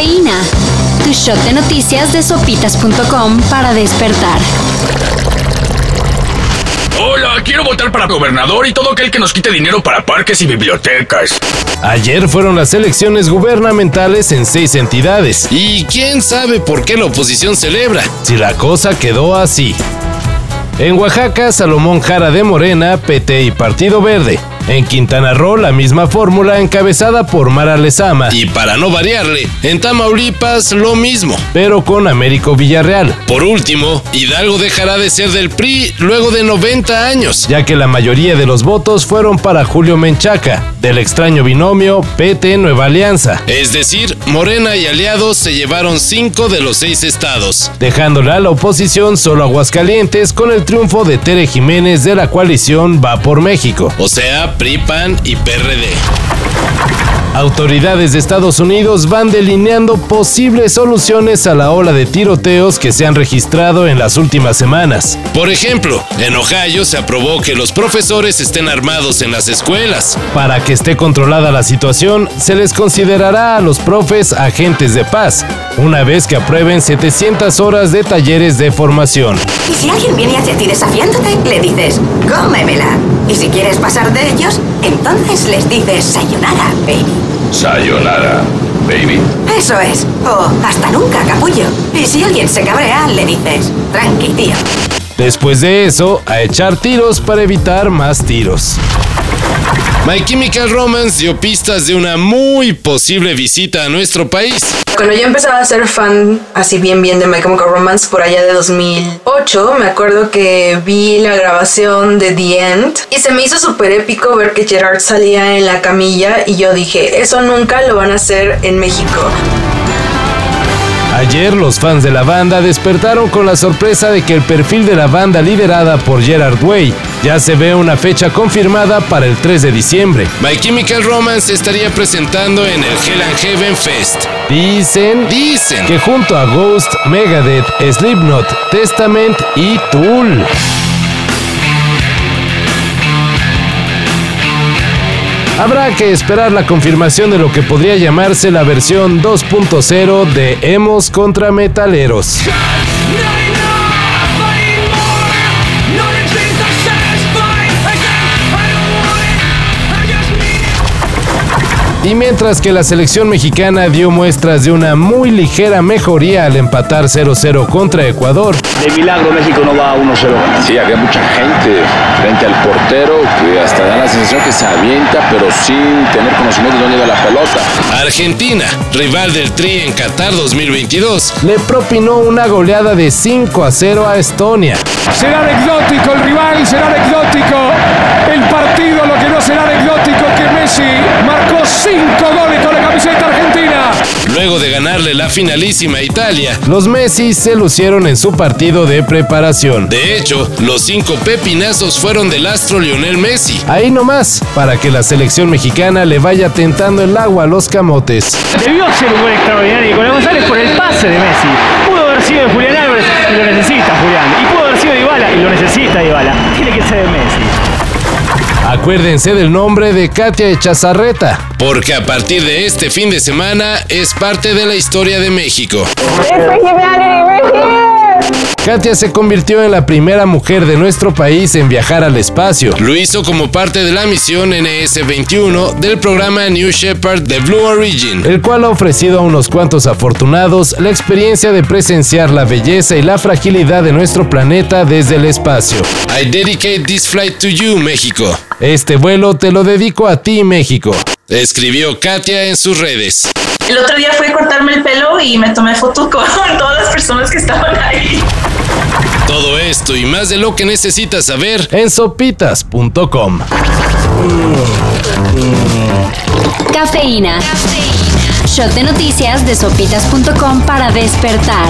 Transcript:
Cafeína. Tu shot de noticias de sopitas.com para despertar. Hola, quiero votar para gobernador y todo aquel que nos quite dinero para parques y bibliotecas. Ayer fueron las elecciones gubernamentales en seis entidades. Y quién sabe por qué la oposición celebra. Si la cosa quedó así. En Oaxaca, Salomón Jara de Morena, PT y Partido Verde. En Quintana Roo, la misma fórmula encabezada por Mara Lezama. Y para no variarle, en Tamaulipas lo mismo. Pero con Américo Villarreal. Por último, Hidalgo dejará de ser del PRI luego de 90 años. Ya que la mayoría de los votos fueron para Julio Menchaca, del extraño binomio PT Nueva Alianza. Es decir, Morena y aliados se llevaron 5 de los 6 estados. Dejándole a la oposición solo Aguascalientes con el triunfo de Tere Jiménez de la coalición Va por México. O sea, PRI, y PRD. Autoridades de Estados Unidos van delineando posibles soluciones a la ola de tiroteos que se han registrado en las últimas semanas. Por ejemplo, en Ohio se aprobó que los profesores estén armados en las escuelas. Para que esté controlada la situación, se les considerará a los profes agentes de paz, una vez que aprueben 700 horas de talleres de formación. Y si alguien viene hacia ti desafiándote, le dices, cómemela. Y si quieres pasar de ellos, entonces les dices, sayonara, baby. Sayonara, baby. Eso es. O hasta nunca, capullo. Y si alguien se cabrea, le dices, tranqui, tío. Después de eso, a echar tiros para evitar más tiros. My Chemical Romance dio pistas de una muy posible visita a nuestro país. Cuando yo empezaba a ser fan, así bien bien de My Chemical Romance por allá de 2008, me acuerdo que vi la grabación de The End y se me hizo súper épico ver que Gerard salía en la camilla y yo dije, eso nunca lo van a hacer en México. Ayer los fans de la banda despertaron con la sorpresa de que el perfil de la banda liderada por Gerard Way ya se ve una fecha confirmada para el 3 de diciembre. My Chemical Romance estaría presentando en el Hell and Heaven Fest. Dicen, Dicen que junto a Ghost, Megadeth, Slipknot, Testament y Tool. Habrá que esperar la confirmación de lo que podría llamarse la versión 2.0 de Emos contra Metaleros. Y mientras que la selección mexicana dio muestras de una muy ligera mejoría al empatar 0-0 contra Ecuador, De milagro México no va a 1-0. Sí, había mucha gente frente al portero que hasta da la sensación que se avienta, pero sin tener conocimiento de dónde iba la pelota. Argentina, rival del Tri en Qatar 2022. le propinó una goleada de 5 a 0 a Estonia. Será anecdótico el rival, será anecdótico el partido, lo que no será anecdótico que Messi marcó cinco goles con la camiseta argentina. Luego de ganarle la finalísima a Italia. Los Messi se lucieron en su partido de preparación. De hecho, los cinco pepinazos fueron del astro Lionel Messi. Ahí nomás, para que la selección mexicana le vaya tentando el agua a los camotes. Debió ser un gol extraordinario Nicolás González por el pase de Messi. Pudo haber sido de Julián Álvarez y lo necesita Julián. Y pudo haber sido de Dybala y lo necesita Dybala. Tiene que ser de Messi. Acuérdense del nombre de Katia Echazarreta. Porque a partir de este fin de semana es parte de la historia de México. Katia se convirtió en la primera mujer de nuestro país en viajar al espacio. Lo hizo como parte de la misión NS-21 del programa New Shepard de Blue Origin. el cual ha ofrecido a unos cuantos afortunados la experiencia de presenciar la belleza y la fragilidad de nuestro planeta desde el espacio. I dedicate this flight to you, México. Este vuelo te lo dedico a ti, México. Escribió Katia en sus redes. El otro día fui a cortarme el pelo y me tomé foto con todas las personas que estaban ahí. Todo esto y más de lo que necesitas saber En sopitas.com. Cafeína. Shot de noticias de sopitas.com para despertar.